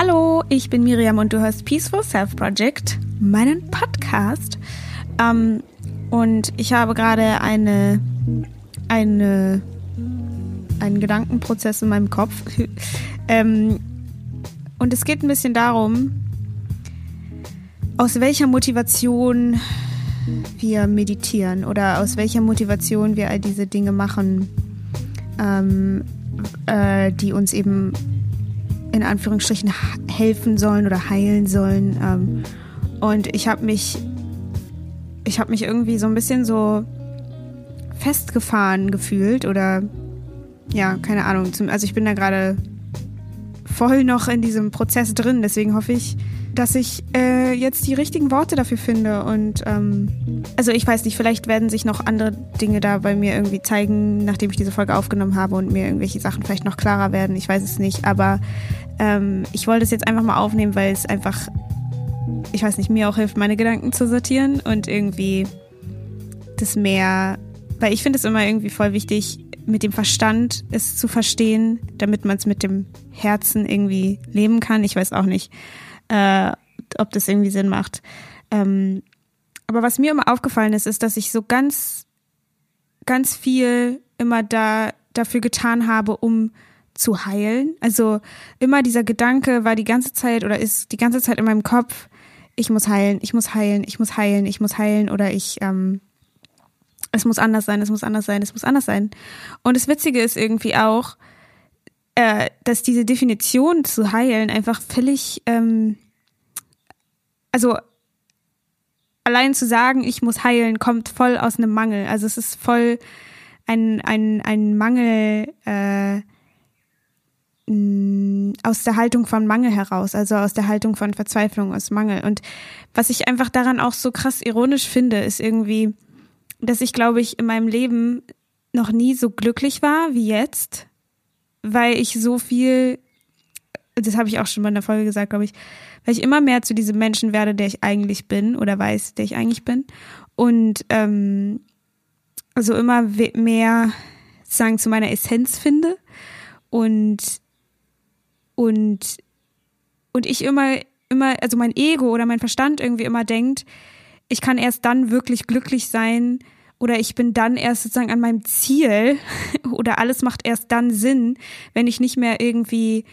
Hallo, ich bin Miriam und du hörst Peaceful Self Project, meinen Podcast. Ähm, und ich habe gerade eine, eine, einen Gedankenprozess in meinem Kopf. ähm, und es geht ein bisschen darum, aus welcher Motivation wir meditieren oder aus welcher Motivation wir all diese Dinge machen, ähm, äh, die uns eben in Anführungsstrichen helfen sollen oder heilen sollen. Ähm, und ich habe mich, ich habe mich irgendwie so ein bisschen so festgefahren gefühlt oder ja, keine Ahnung. also ich bin da gerade voll noch in diesem Prozess drin. Deswegen hoffe ich, dass ich äh, jetzt die richtigen Worte dafür finde. Und ähm, also ich weiß nicht, vielleicht werden sich noch andere Dinge da bei mir irgendwie zeigen, nachdem ich diese Folge aufgenommen habe und mir irgendwelche Sachen vielleicht noch klarer werden. Ich weiß es nicht. Aber ähm, ich wollte es jetzt einfach mal aufnehmen, weil es einfach, ich weiß nicht, mir auch hilft, meine Gedanken zu sortieren und irgendwie das mehr, weil ich finde es immer irgendwie voll wichtig, mit dem Verstand es zu verstehen, damit man es mit dem Herzen irgendwie leben kann. Ich weiß auch nicht äh, ob das irgendwie Sinn macht. Ähm, aber was mir immer aufgefallen ist, ist, dass ich so ganz, ganz viel immer da dafür getan habe, um zu heilen. Also immer dieser Gedanke war die ganze Zeit oder ist die ganze Zeit in meinem Kopf, ich muss heilen, ich muss heilen, ich muss heilen, ich muss heilen oder ich, ähm, es muss anders sein, es muss anders sein, es muss anders sein. Und das Witzige ist irgendwie auch, äh, dass diese Definition zu heilen einfach völlig, ähm, also allein zu sagen, ich muss heilen, kommt voll aus einem Mangel. Also es ist voll ein, ein, ein Mangel äh, aus der Haltung von Mangel heraus, also aus der Haltung von Verzweiflung, aus Mangel. Und was ich einfach daran auch so krass ironisch finde, ist irgendwie, dass ich, glaube ich, in meinem Leben noch nie so glücklich war wie jetzt weil ich so viel, das habe ich auch schon mal in der Folge gesagt, glaube ich, weil ich immer mehr zu diesem Menschen werde, der ich eigentlich bin oder weiß, der ich eigentlich bin. Und ähm, also immer mehr sagen zu meiner Essenz finde und und und ich immer immer also mein Ego oder mein Verstand irgendwie immer denkt, ich kann erst dann wirklich glücklich sein, oder ich bin dann erst sozusagen an meinem Ziel oder alles macht erst dann Sinn, wenn ich nicht mehr irgendwie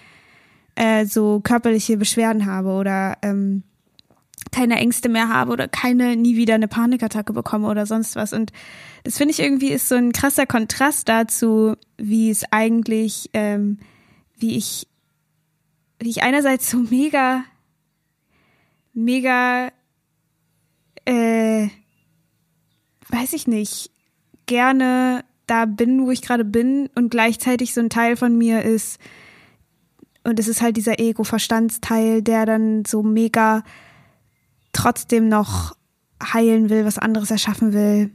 äh, so körperliche Beschwerden habe oder ähm, keine Ängste mehr habe oder keine nie wieder eine Panikattacke bekomme oder sonst was. Und das finde ich irgendwie ist so ein krasser Kontrast dazu, wie es eigentlich, ähm, wie ich, wie ich einerseits so mega, mega äh, weiß ich nicht, gerne da bin, wo ich gerade bin und gleichzeitig so ein Teil von mir ist, und es ist halt dieser Ego-Verstandsteil, der dann so mega trotzdem noch heilen will, was anderes erschaffen will,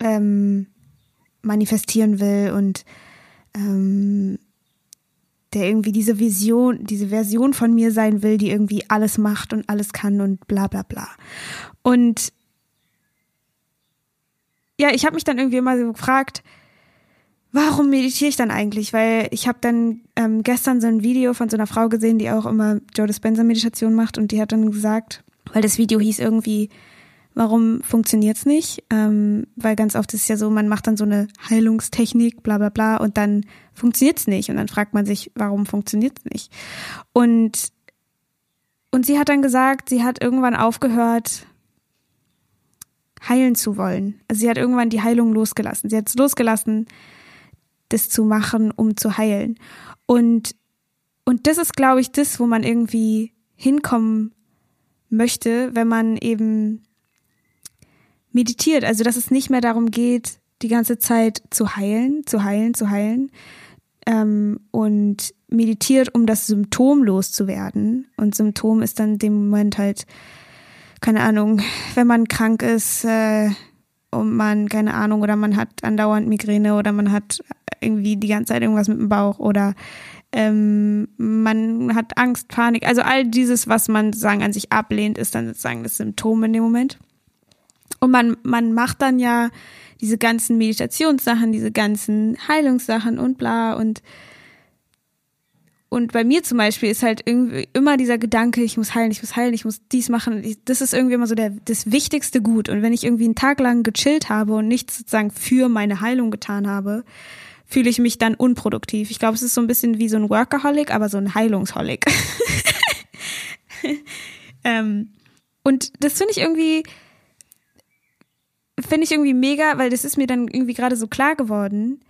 ähm, manifestieren will und ähm, der irgendwie diese Vision, diese Version von mir sein will, die irgendwie alles macht und alles kann und bla bla bla. Und ja, ich habe mich dann irgendwie immer so gefragt, warum meditiere ich dann eigentlich? Weil ich habe dann ähm, gestern so ein Video von so einer Frau gesehen, die auch immer Joe Dispenza Meditation macht und die hat dann gesagt, weil das Video hieß irgendwie, warum funktioniert's nicht? Ähm, weil ganz oft ist es ja so, man macht dann so eine Heilungstechnik, bla bla bla, und dann funktioniert's nicht. Und dann fragt man sich, warum funktioniert's nicht? Und, und sie hat dann gesagt, sie hat irgendwann aufgehört, heilen zu wollen. Also sie hat irgendwann die Heilung losgelassen. Sie hat es losgelassen, das zu machen, um zu heilen. Und, und das ist, glaube ich, das, wo man irgendwie hinkommen möchte, wenn man eben meditiert. Also, dass es nicht mehr darum geht, die ganze Zeit zu heilen, zu heilen, zu heilen. Ähm, und meditiert, um das Symptom loszuwerden. Und Symptom ist dann in dem Moment halt keine Ahnung, wenn man krank ist äh, und man, keine Ahnung, oder man hat andauernd Migräne oder man hat irgendwie die ganze Zeit irgendwas mit dem Bauch oder ähm, man hat Angst, Panik, also all dieses, was man sozusagen an sich ablehnt, ist dann sozusagen das Symptom in dem Moment. Und man, man macht dann ja diese ganzen Meditationssachen, diese ganzen Heilungssachen und bla und und bei mir zum Beispiel ist halt irgendwie immer dieser Gedanke, ich muss heilen, ich muss heilen, ich muss dies machen. Das ist irgendwie immer so der, das wichtigste Gut. Und wenn ich irgendwie einen Tag lang gechillt habe und nichts sozusagen für meine Heilung getan habe, fühle ich mich dann unproduktiv. Ich glaube, es ist so ein bisschen wie so ein Workaholic, aber so ein Heilungsholic. ähm, und das finde ich irgendwie, finde ich irgendwie mega, weil das ist mir dann irgendwie gerade so klar geworden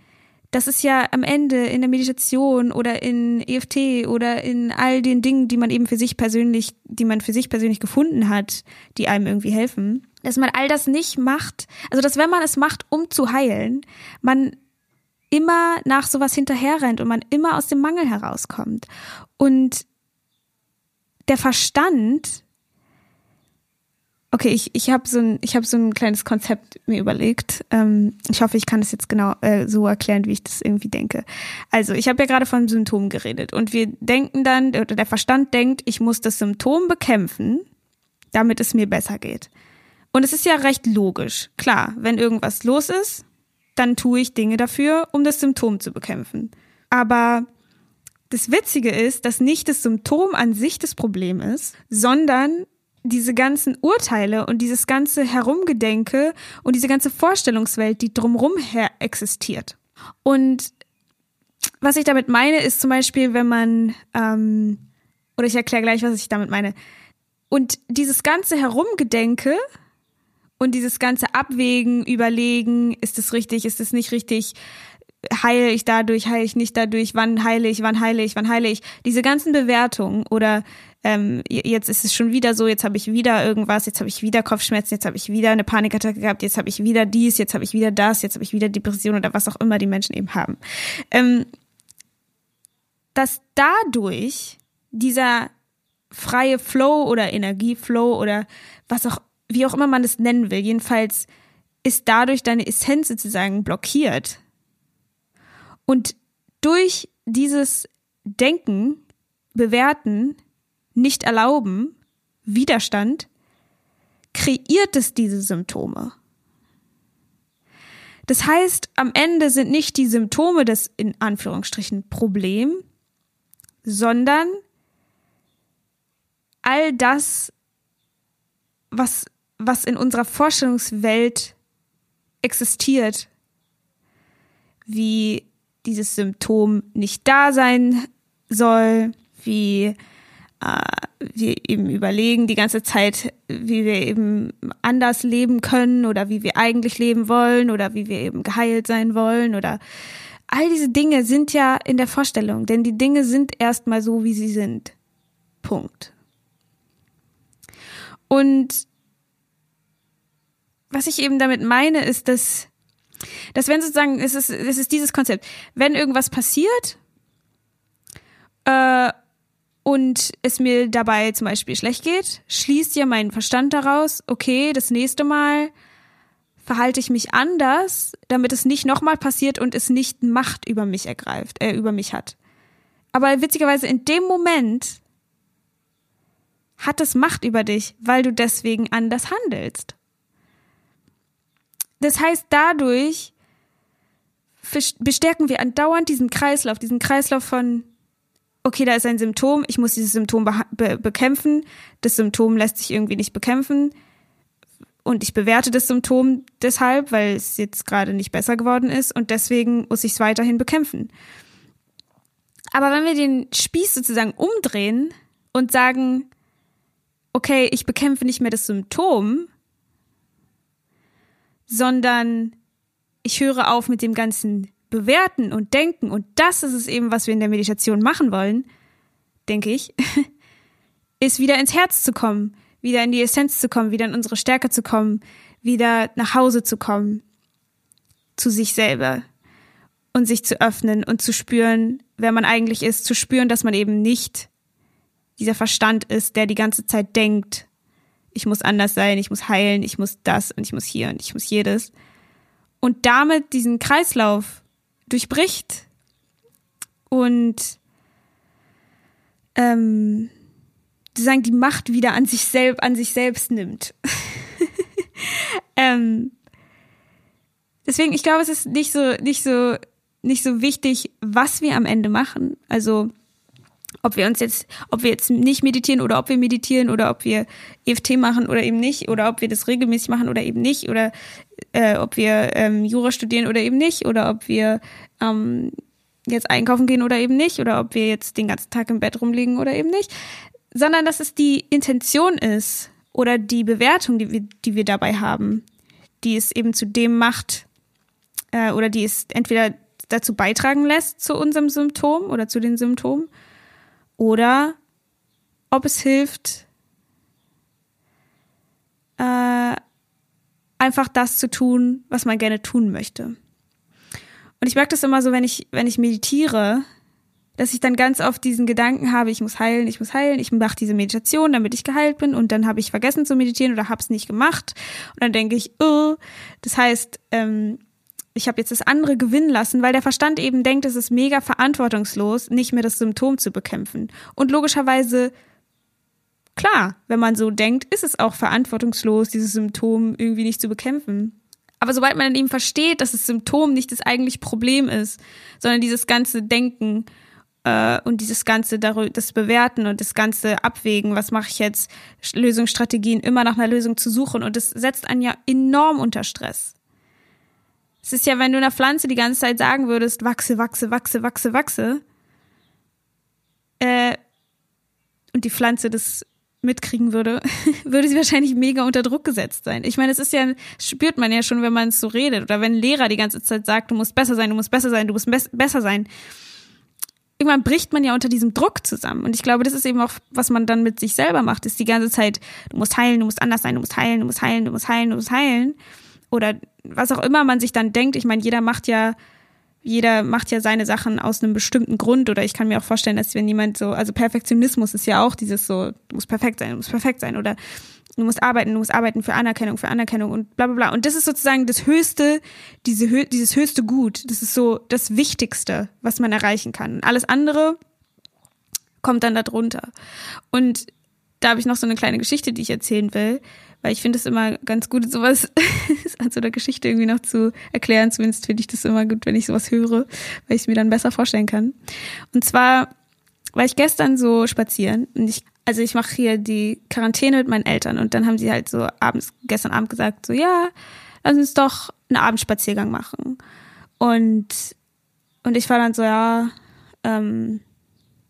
das ist ja am Ende in der Meditation oder in EFT oder in all den Dingen, die man eben für sich persönlich, die man für sich persönlich gefunden hat, die einem irgendwie helfen, dass man all das nicht macht, also dass wenn man es macht, um zu heilen, man immer nach sowas hinterherrennt und man immer aus dem Mangel herauskommt. Und der Verstand Okay, ich, ich habe so ein ich habe so ein kleines Konzept mir überlegt. Ähm, ich hoffe, ich kann es jetzt genau äh, so erklären, wie ich das irgendwie denke. Also ich habe ja gerade von Symptomen geredet und wir denken dann oder der Verstand denkt, ich muss das Symptom bekämpfen, damit es mir besser geht. Und es ist ja recht logisch. Klar, wenn irgendwas los ist, dann tue ich Dinge dafür, um das Symptom zu bekämpfen. Aber das Witzige ist, dass nicht das Symptom an sich das Problem ist, sondern diese ganzen Urteile und dieses ganze Herumgedenke und diese ganze Vorstellungswelt, die drumherum her existiert. Und was ich damit meine, ist zum Beispiel, wenn man, ähm, oder ich erkläre gleich, was ich damit meine. Und dieses ganze Herumgedenke und dieses ganze Abwägen, Überlegen, ist es richtig, ist es nicht richtig, heile ich dadurch, heile ich nicht dadurch, wann heile ich, wann heile ich, wann heile ich. Diese ganzen Bewertungen oder ähm, jetzt ist es schon wieder so, jetzt habe ich wieder irgendwas, jetzt habe ich wieder Kopfschmerzen, jetzt habe ich wieder eine Panikattacke gehabt, jetzt habe ich wieder dies, jetzt habe ich wieder das, jetzt habe ich wieder Depression oder was auch immer die Menschen eben haben. Ähm, dass dadurch dieser freie Flow oder Energieflow oder was auch, wie auch immer man es nennen will, jedenfalls ist dadurch deine Essenz sozusagen blockiert. Und durch dieses Denken, Bewerten, nicht erlauben, Widerstand, kreiert es diese Symptome. Das heißt, am Ende sind nicht die Symptome das in Anführungsstrichen Problem, sondern all das, was, was in unserer Vorstellungswelt existiert, wie dieses Symptom nicht da sein soll, wie äh, wir eben überlegen die ganze Zeit, wie wir eben anders leben können oder wie wir eigentlich leben wollen oder wie wir eben geheilt sein wollen oder all diese Dinge sind ja in der Vorstellung, denn die Dinge sind erstmal so, wie sie sind. Punkt. Und was ich eben damit meine, ist, dass, dass wenn sozusagen, es ist, es ist dieses Konzept, wenn irgendwas passiert, äh, und es mir dabei zum Beispiel schlecht geht, schließt ja mein Verstand daraus, okay, das nächste Mal verhalte ich mich anders, damit es nicht nochmal passiert und es nicht Macht über mich ergreift, äh, über mich hat. Aber witzigerweise in dem Moment hat es Macht über dich, weil du deswegen anders handelst. Das heißt, dadurch bestärken wir andauernd diesen Kreislauf, diesen Kreislauf von okay, da ist ein Symptom, ich muss dieses Symptom be bekämpfen, das Symptom lässt sich irgendwie nicht bekämpfen. Und ich bewerte das Symptom deshalb, weil es jetzt gerade nicht besser geworden ist. Und deswegen muss ich es weiterhin bekämpfen. Aber wenn wir den Spieß sozusagen umdrehen und sagen, okay, ich bekämpfe nicht mehr das Symptom, sondern ich höre auf mit dem ganzen bewerten und denken, und das ist es eben, was wir in der Meditation machen wollen, denke ich, ist wieder ins Herz zu kommen, wieder in die Essenz zu kommen, wieder in unsere Stärke zu kommen, wieder nach Hause zu kommen, zu sich selber und sich zu öffnen und zu spüren, wer man eigentlich ist, zu spüren, dass man eben nicht dieser Verstand ist, der die ganze Zeit denkt, ich muss anders sein, ich muss heilen, ich muss das und ich muss hier und ich muss jedes. Und damit diesen Kreislauf durchbricht und ähm, sozusagen die Macht wieder an sich selbst an sich selbst nimmt. ähm, deswegen, ich glaube, es ist nicht so nicht so nicht so wichtig, was wir am Ende machen. Also ob wir uns jetzt, ob wir jetzt nicht meditieren oder ob wir meditieren oder ob wir EFT machen oder eben nicht oder ob wir das regelmäßig machen oder eben nicht oder äh, ob wir ähm, Jura studieren oder eben nicht oder ob wir ähm, jetzt einkaufen gehen oder eben nicht oder ob wir jetzt den ganzen Tag im Bett rumliegen oder eben nicht, sondern dass es die Intention ist oder die Bewertung, die wir, die wir dabei haben, die es eben zu dem macht äh, oder die es entweder dazu beitragen lässt zu unserem Symptom oder zu den Symptomen oder ob es hilft, äh, einfach das zu tun, was man gerne tun möchte. Und ich merke das immer so, wenn ich, wenn ich meditiere, dass ich dann ganz oft diesen Gedanken habe, ich muss heilen, ich muss heilen, ich mache diese Meditation, damit ich geheilt bin und dann habe ich vergessen zu meditieren oder habe es nicht gemacht und dann denke ich, oh, das heißt, ähm, ich habe jetzt das andere gewinnen lassen, weil der Verstand eben denkt, es ist mega verantwortungslos, nicht mehr das Symptom zu bekämpfen. Und logischerweise, klar, wenn man so denkt, ist es auch verantwortungslos, dieses Symptom irgendwie nicht zu bekämpfen. Aber sobald man dann eben versteht, dass das Symptom nicht das eigentliche Problem ist, sondern dieses ganze Denken äh, und dieses ganze das Bewerten und das ganze Abwägen, was mache ich jetzt, Lösungsstrategien, immer nach einer Lösung zu suchen und das setzt einen ja enorm unter Stress. Es ist ja, wenn du einer Pflanze die ganze Zeit sagen würdest, wachse, wachse, wachse, wachse, wachse, äh, und die Pflanze das mitkriegen würde, würde sie wahrscheinlich mega unter Druck gesetzt sein. Ich meine, es ist ja, spürt man ja schon, wenn man es so redet oder wenn ein Lehrer die ganze Zeit sagt, du musst besser sein, du musst besser sein, du musst besser sein. Irgendwann bricht man ja unter diesem Druck zusammen. Und ich glaube, das ist eben auch, was man dann mit sich selber macht, ist die ganze Zeit, du musst heilen, du musst anders sein, du musst heilen, du musst heilen, du musst heilen, du musst heilen. Oder was auch immer man sich dann denkt. Ich meine, jeder macht ja jeder macht ja seine Sachen aus einem bestimmten Grund oder ich kann mir auch vorstellen, dass wenn jemand so, also Perfektionismus ist ja auch dieses so, du musst perfekt sein, du musst perfekt sein oder du musst arbeiten, du musst arbeiten für Anerkennung, für Anerkennung und bla bla bla. Und das ist sozusagen das höchste, diese, dieses höchste Gut. Das ist so das Wichtigste, was man erreichen kann. Alles andere kommt dann darunter. Und da habe ich noch so eine kleine Geschichte, die ich erzählen will weil ich finde es immer ganz gut, sowas an so einer Geschichte irgendwie noch zu erklären. Zumindest finde ich das immer gut, wenn ich sowas höre, weil ich es mir dann besser vorstellen kann. Und zwar war ich gestern so spazieren und ich, also ich mache hier die Quarantäne mit meinen Eltern und dann haben sie halt so abends, gestern Abend gesagt, so ja, lass uns doch einen Abendspaziergang machen. Und, und ich war dann so, ja, ähm,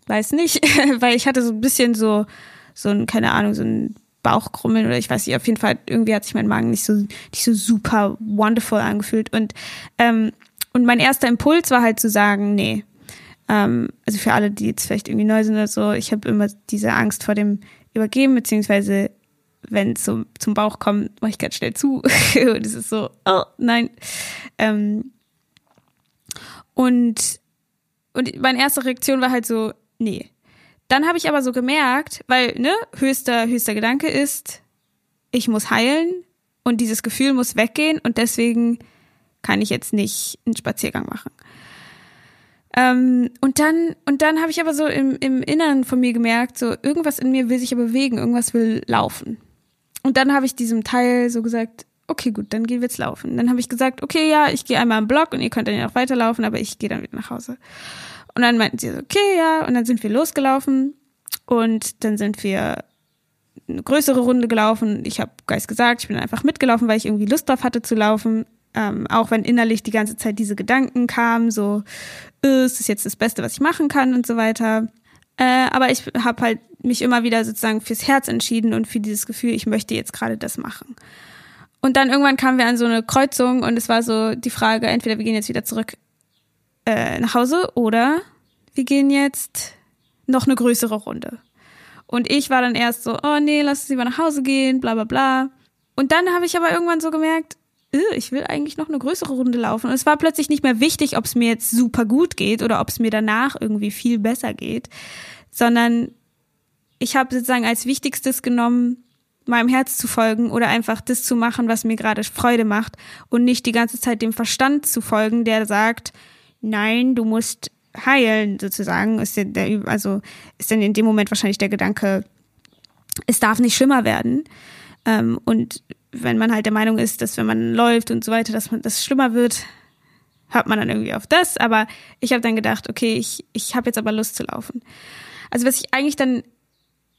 weiß nicht, weil ich hatte so ein bisschen so, so ein, keine Ahnung, so ein Bauchkrummeln oder ich weiß nicht, auf jeden Fall irgendwie hat sich mein Magen nicht so nicht so super wonderful angefühlt und ähm, und mein erster Impuls war halt zu sagen, nee. Ähm, also für alle, die jetzt vielleicht irgendwie neu sind oder so, ich habe immer diese Angst vor dem Übergeben, beziehungsweise wenn es so zum Bauch kommt, mache ich ganz schnell zu. und es ist so, oh nein. Ähm, und, und meine erste Reaktion war halt so, nee, dann habe ich aber so gemerkt, weil, ne, höchster, höchster Gedanke ist, ich muss heilen und dieses Gefühl muss weggehen und deswegen kann ich jetzt nicht einen Spaziergang machen. Ähm, und dann, und dann habe ich aber so im, im Inneren von mir gemerkt, so irgendwas in mir will sich ja bewegen, irgendwas will laufen. Und dann habe ich diesem Teil so gesagt, okay, gut, dann gehen wir jetzt laufen. Dann habe ich gesagt, okay, ja, ich gehe einmal im Block und ihr könnt dann ja auch weiterlaufen, aber ich gehe dann wieder nach Hause. Und dann meinten sie so, okay, ja. Und dann sind wir losgelaufen und dann sind wir eine größere Runde gelaufen. Ich habe Geist gesagt, ich bin einfach mitgelaufen, weil ich irgendwie Lust drauf hatte zu laufen. Ähm, auch wenn innerlich die ganze Zeit diese Gedanken kamen, so, äh, ist das jetzt das Beste, was ich machen kann und so weiter. Äh, aber ich habe halt mich immer wieder sozusagen fürs Herz entschieden und für dieses Gefühl, ich möchte jetzt gerade das machen. Und dann irgendwann kamen wir an so eine Kreuzung und es war so die Frage, entweder wir gehen jetzt wieder zurück äh, nach Hause oder wir gehen jetzt noch eine größere Runde. Und ich war dann erst so, oh nee, lass uns lieber nach Hause gehen, bla bla bla. Und dann habe ich aber irgendwann so gemerkt, ich will eigentlich noch eine größere Runde laufen. Und es war plötzlich nicht mehr wichtig, ob es mir jetzt super gut geht oder ob es mir danach irgendwie viel besser geht, sondern ich habe sozusagen als Wichtigstes genommen, meinem Herz zu folgen oder einfach das zu machen, was mir gerade Freude macht und nicht die ganze Zeit dem Verstand zu folgen, der sagt, nein, du musst heilen, sozusagen, ist der, der, also ist dann in dem Moment wahrscheinlich der Gedanke, es darf nicht schlimmer werden. Ähm, und wenn man halt der Meinung ist, dass wenn man läuft und so weiter, dass man das schlimmer wird, hört man dann irgendwie auf das. Aber ich habe dann gedacht, okay, ich, ich habe jetzt aber Lust zu laufen. Also was ich eigentlich dann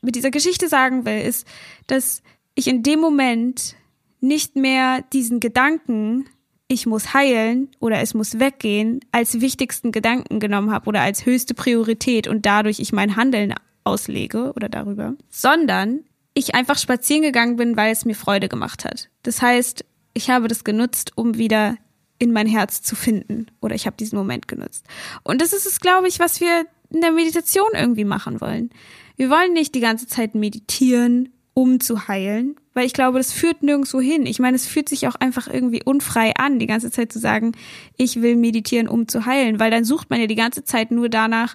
mit dieser Geschichte sagen will, ist, dass ich in dem Moment nicht mehr diesen Gedanken, ich muss heilen oder es muss weggehen, als wichtigsten Gedanken genommen habe oder als höchste Priorität und dadurch ich mein Handeln auslege oder darüber, sondern ich einfach spazieren gegangen bin, weil es mir Freude gemacht hat. Das heißt, ich habe das genutzt, um wieder in mein Herz zu finden oder ich habe diesen Moment genutzt. Und das ist es, glaube ich, was wir in der Meditation irgendwie machen wollen. Wir wollen nicht die ganze Zeit meditieren, um zu heilen, weil ich glaube, das führt nirgendwo hin. Ich meine, es fühlt sich auch einfach irgendwie unfrei an, die ganze Zeit zu sagen, ich will meditieren, um zu heilen, weil dann sucht man ja die ganze Zeit nur danach,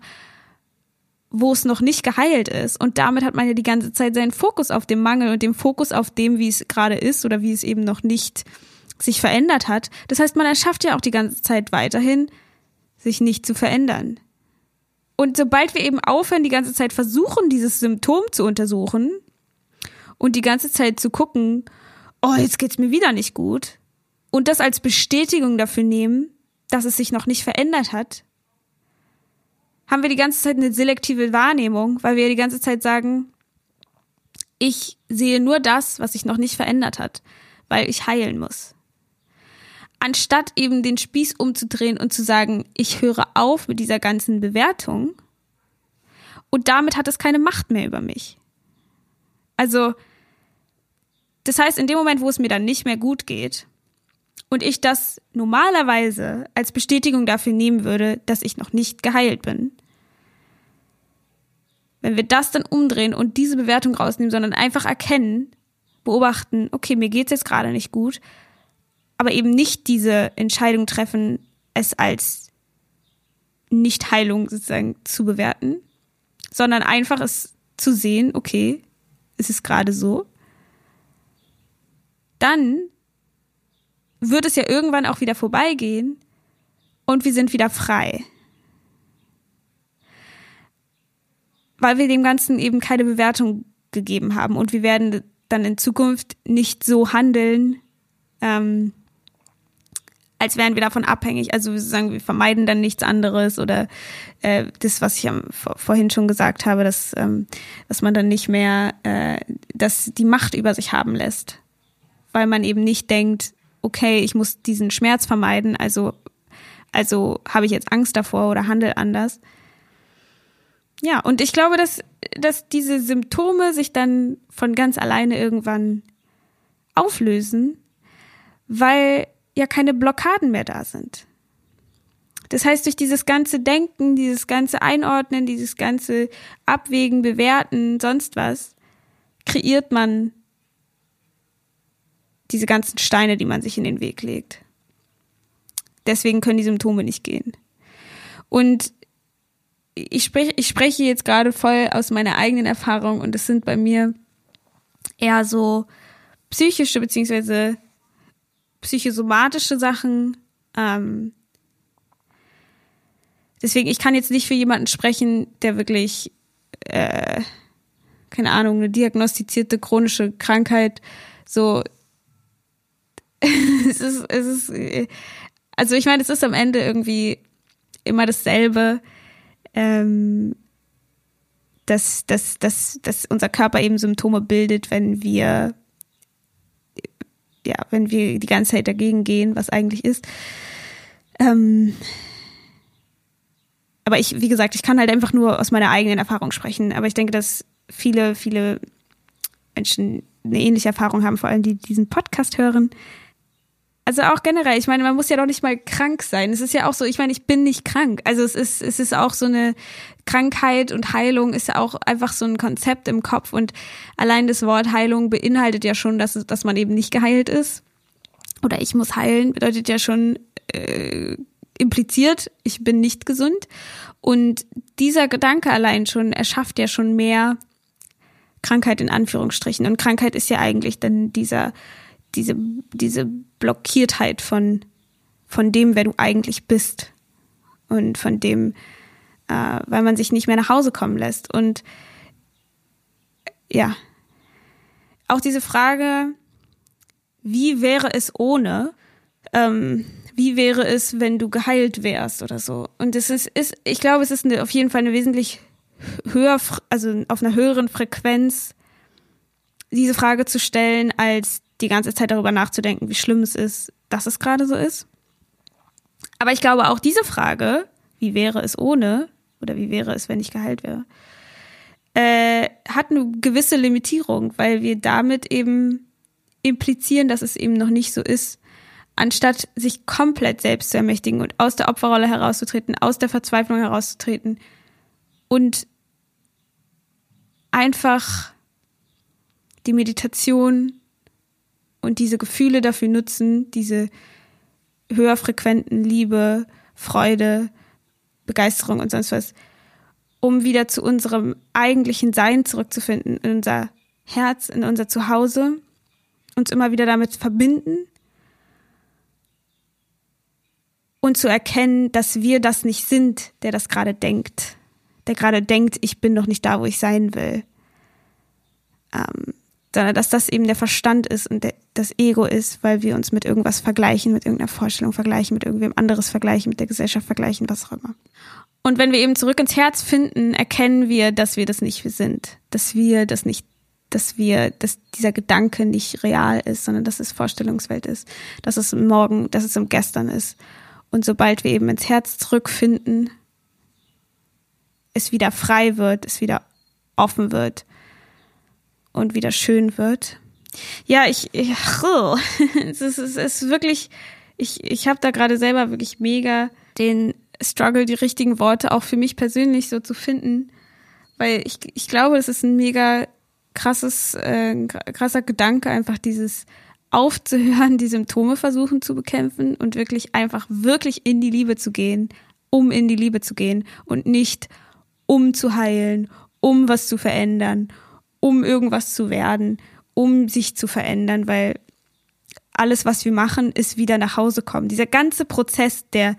wo es noch nicht geheilt ist. Und damit hat man ja die ganze Zeit seinen Fokus auf dem Mangel und dem Fokus auf dem, wie es gerade ist oder wie es eben noch nicht sich verändert hat. Das heißt, man erschafft ja auch die ganze Zeit weiterhin, sich nicht zu verändern. Und sobald wir eben aufhören, die ganze Zeit versuchen, dieses Symptom zu untersuchen und die ganze Zeit zu gucken, oh, jetzt geht's mir wieder nicht gut, und das als Bestätigung dafür nehmen, dass es sich noch nicht verändert hat, haben wir die ganze Zeit eine selektive Wahrnehmung, weil wir die ganze Zeit sagen, ich sehe nur das, was sich noch nicht verändert hat, weil ich heilen muss. Anstatt eben den Spieß umzudrehen und zu sagen, ich höre auf mit dieser ganzen Bewertung und damit hat es keine Macht mehr über mich. Also, das heißt, in dem Moment, wo es mir dann nicht mehr gut geht und ich das normalerweise als Bestätigung dafür nehmen würde, dass ich noch nicht geheilt bin, wenn wir das dann umdrehen und diese Bewertung rausnehmen, sondern einfach erkennen, beobachten, okay, mir geht's jetzt gerade nicht gut, aber eben nicht diese Entscheidung treffen, es als Nichtheilung sozusagen zu bewerten, sondern einfach es zu sehen, okay, es ist gerade so. Dann wird es ja irgendwann auch wieder vorbeigehen und wir sind wieder frei. Weil wir dem Ganzen eben keine Bewertung gegeben haben und wir werden dann in Zukunft nicht so handeln, ähm, als wären wir davon abhängig. Also wir sagen, wir vermeiden dann nichts anderes oder äh, das, was ich am, vor, vorhin schon gesagt habe, dass, ähm, dass man dann nicht mehr äh, dass die Macht über sich haben lässt. Weil man eben nicht denkt, okay, ich muss diesen Schmerz vermeiden, also, also habe ich jetzt Angst davor oder handel anders. Ja, und ich glaube, dass, dass diese Symptome sich dann von ganz alleine irgendwann auflösen, weil ja keine Blockaden mehr da sind. Das heißt, durch dieses ganze Denken, dieses ganze Einordnen, dieses ganze Abwägen, Bewerten, sonst was, kreiert man diese ganzen Steine, die man sich in den Weg legt. Deswegen können die Symptome nicht gehen. Und ich spreche, ich spreche jetzt gerade voll aus meiner eigenen Erfahrung und es sind bei mir eher so psychische beziehungsweise psychosomatische Sachen. Ähm, deswegen, ich kann jetzt nicht für jemanden sprechen, der wirklich, äh, keine Ahnung, eine diagnostizierte chronische Krankheit so. es ist, es ist, also ich meine, es ist am Ende irgendwie immer dasselbe. Ähm, dass, dass, dass, dass unser Körper eben Symptome bildet, wenn wir ja, wenn wir die ganze Zeit dagegen gehen, was eigentlich ist. Ähm, aber ich, wie gesagt, ich kann halt einfach nur aus meiner eigenen Erfahrung sprechen. Aber ich denke, dass viele, viele Menschen eine ähnliche Erfahrung haben, vor allem die, die diesen Podcast hören. Also auch generell, ich meine, man muss ja doch nicht mal krank sein. Es ist ja auch so, ich meine, ich bin nicht krank. Also es ist, es ist auch so eine Krankheit und Heilung ist ja auch einfach so ein Konzept im Kopf und allein das Wort Heilung beinhaltet ja schon, dass, dass man eben nicht geheilt ist. Oder ich muss heilen, bedeutet ja schon äh, impliziert, ich bin nicht gesund. Und dieser Gedanke allein schon erschafft ja schon mehr Krankheit in Anführungsstrichen. Und Krankheit ist ja eigentlich dann dieser diese, diese Blockiertheit von, von dem, wer du eigentlich bist. Und von dem, äh, weil man sich nicht mehr nach Hause kommen lässt. Und ja, auch diese Frage, wie wäre es ohne? Ähm, wie wäre es, wenn du geheilt wärst oder so? Und es ist, ist ich glaube, es ist eine, auf jeden Fall eine wesentlich höher, also auf einer höheren Frequenz diese Frage zu stellen, als die ganze Zeit darüber nachzudenken, wie schlimm es ist, dass es gerade so ist. Aber ich glaube auch diese Frage, wie wäre es ohne, oder wie wäre es, wenn ich geheilt wäre, äh, hat eine gewisse Limitierung, weil wir damit eben implizieren, dass es eben noch nicht so ist, anstatt sich komplett selbst zu ermächtigen und aus der Opferrolle herauszutreten, aus der Verzweiflung herauszutreten und einfach die Meditation und diese Gefühle dafür nutzen, diese höher frequenten Liebe, Freude, Begeisterung und sonst was, um wieder zu unserem eigentlichen Sein zurückzufinden, in unser Herz, in unser Zuhause, uns immer wieder damit verbinden und zu erkennen, dass wir das nicht sind, der das gerade denkt, der gerade denkt, ich bin noch nicht da, wo ich sein will, ähm, sondern dass das eben der Verstand ist und das Ego ist, weil wir uns mit irgendwas vergleichen, mit irgendeiner Vorstellung vergleichen, mit irgendwem anderes vergleichen, mit der Gesellschaft vergleichen, was auch immer. Und wenn wir eben zurück ins Herz finden, erkennen wir, dass wir das nicht sind, dass wir das nicht, dass wir, dass dieser Gedanke nicht real ist, sondern dass es Vorstellungswelt ist, dass es morgen, dass es im Gestern ist. Und sobald wir eben ins Herz zurückfinden, es wieder frei wird, es wieder offen wird und wieder schön wird. Ja, ich, ich oh, es, ist, es ist wirklich, ich, ich habe da gerade selber wirklich mega den Struggle, die richtigen Worte auch für mich persönlich so zu finden, weil ich, ich glaube, es ist ein mega krasses, äh, krasser Gedanke, einfach dieses aufzuhören, die Symptome versuchen zu bekämpfen und wirklich einfach wirklich in die Liebe zu gehen, um in die Liebe zu gehen und nicht um zu heilen, um was zu verändern, um irgendwas zu werden, um sich zu verändern, weil alles, was wir machen, ist wieder nach Hause kommen. Dieser ganze Prozess der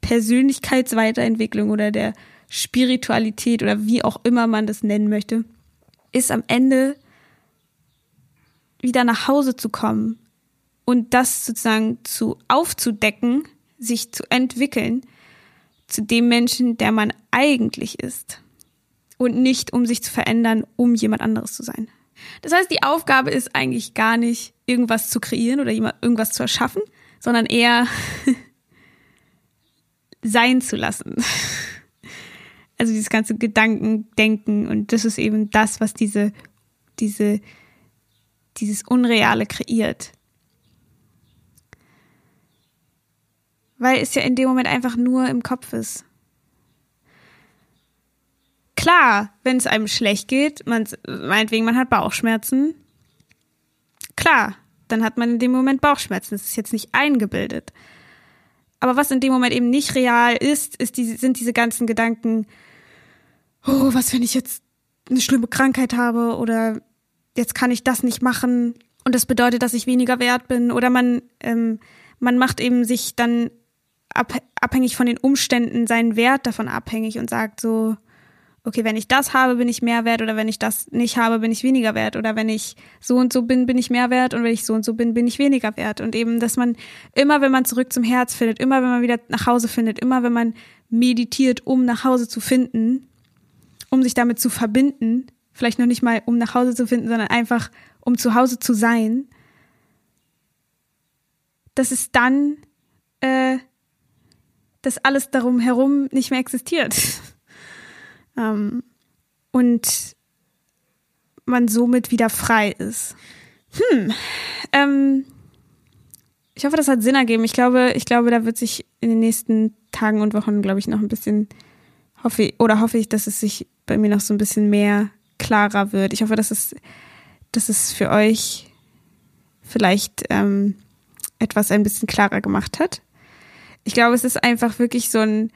Persönlichkeitsweiterentwicklung oder der Spiritualität oder wie auch immer man das nennen möchte, ist am Ende wieder nach Hause zu kommen und das sozusagen zu aufzudecken, sich zu entwickeln zu dem Menschen, der man eigentlich ist und nicht um sich zu verändern, um jemand anderes zu sein. Das heißt, die Aufgabe ist eigentlich gar nicht irgendwas zu kreieren oder irgendwas zu erschaffen, sondern eher sein zu lassen. Also dieses ganze Gedanken, Denken und das ist eben das, was diese, diese, dieses Unreale kreiert. Weil es ja in dem Moment einfach nur im Kopf ist. Klar, wenn es einem schlecht geht, man, meinetwegen man hat Bauchschmerzen, klar, dann hat man in dem Moment Bauchschmerzen. Das ist jetzt nicht eingebildet. Aber was in dem Moment eben nicht real ist, ist die, sind diese ganzen Gedanken, oh, was, wenn ich jetzt eine schlimme Krankheit habe oder jetzt kann ich das nicht machen und das bedeutet, dass ich weniger wert bin oder man, ähm, man macht eben sich dann abhängig von den Umständen seinen Wert davon abhängig und sagt so, okay, wenn ich das habe, bin ich mehr wert oder wenn ich das nicht habe, bin ich weniger wert oder wenn ich so und so bin, bin ich mehr wert und wenn ich so und so bin, bin ich weniger wert und eben, dass man immer, wenn man zurück zum Herz findet, immer, wenn man wieder nach Hause findet, immer, wenn man meditiert, um nach Hause zu finden, um sich damit zu verbinden, vielleicht noch nicht mal, um nach Hause zu finden, sondern einfach, um zu Hause zu sein, dass es dann, äh, dass alles darum herum nicht mehr existiert. Ähm, und man somit wieder frei ist. Hm. Ähm, ich hoffe, das hat Sinn ergeben. Ich glaube, ich glaube, da wird sich in den nächsten Tagen und Wochen, glaube ich, noch ein bisschen hoffe oder hoffe ich, dass es sich bei mir noch so ein bisschen mehr klarer wird. Ich hoffe, dass es, dass es für euch vielleicht ähm, etwas ein bisschen klarer gemacht hat. Ich glaube, es ist einfach wirklich so ein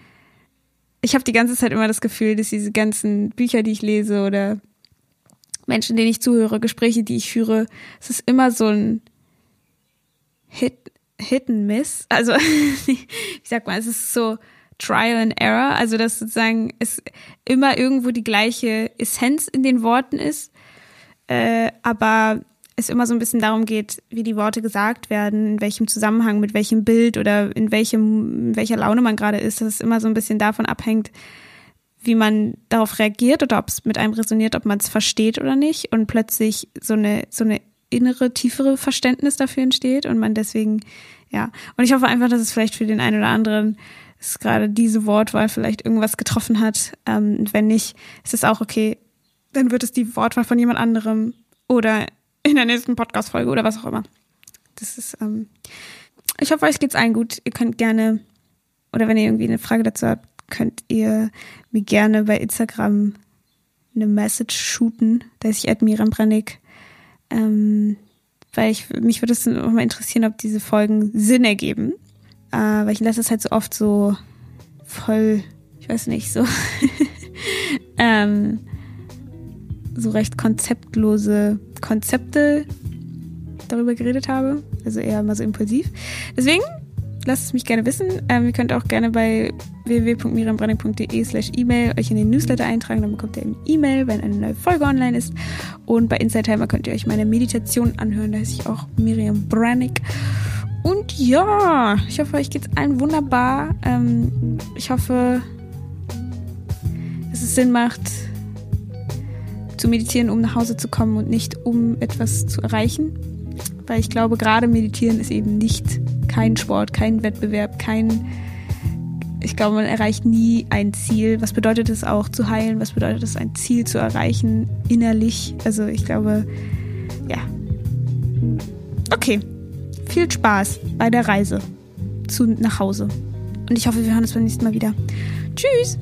ich habe die ganze Zeit immer das Gefühl, dass diese ganzen Bücher, die ich lese oder Menschen, denen ich zuhöre, Gespräche, die ich führe, es ist immer so ein Hit, Hit and Miss. Also, wie sagt man, es ist so Trial and Error. Also, dass sozusagen es immer irgendwo die gleiche Essenz in den Worten ist. Äh, aber es immer so ein bisschen darum geht, wie die Worte gesagt werden, in welchem Zusammenhang, mit welchem Bild oder in welchem, in welcher Laune man gerade ist, dass es immer so ein bisschen davon abhängt, wie man darauf reagiert oder ob es mit einem resoniert, ob man es versteht oder nicht und plötzlich so eine, so eine innere, tiefere Verständnis dafür entsteht und man deswegen, ja. Und ich hoffe einfach, dass es vielleicht für den einen oder anderen ist gerade diese Wortwahl vielleicht irgendwas getroffen hat. Ähm, wenn nicht, ist es auch okay. Dann wird es die Wortwahl von jemand anderem oder in der nächsten Podcast-Folge oder was auch immer. Das ist, ähm, ich hoffe, euch geht's allen gut. Ihr könnt gerne, oder wenn ihr irgendwie eine Frage dazu habt, könnt ihr mir gerne bei Instagram eine Message shooten. Da ist ich Admiran Brennig. Ähm, weil ich, mich würde es auch mal interessieren, ob diese Folgen Sinn ergeben. Äh, weil ich lasse es halt so oft so voll, ich weiß nicht, so, ähm, so recht konzeptlose Konzepte darüber geredet habe. Also eher mal so impulsiv. Deswegen lasst es mich gerne wissen. Ähm, ihr könnt auch gerne bei www.miriambranding.de slash E-Mail euch in den Newsletter eintragen. Dann bekommt ihr eine E-Mail, wenn eine neue Folge online ist. Und bei Inside Timer könnt ihr euch meine Meditation anhören. Da heiße ich auch Miriam Brannig. Und ja, ich hoffe, euch geht's allen wunderbar. Ähm, ich hoffe, dass es Sinn macht, meditieren, um nach Hause zu kommen und nicht um etwas zu erreichen. Weil ich glaube, gerade meditieren ist eben nicht kein Sport, kein Wettbewerb, kein. Ich glaube, man erreicht nie ein Ziel. Was bedeutet es auch zu heilen? Was bedeutet es, ein Ziel zu erreichen innerlich? Also ich glaube, ja. Okay. Viel Spaß bei der Reise zu nach Hause. Und ich hoffe, wir hören uns beim nächsten Mal wieder. Tschüss!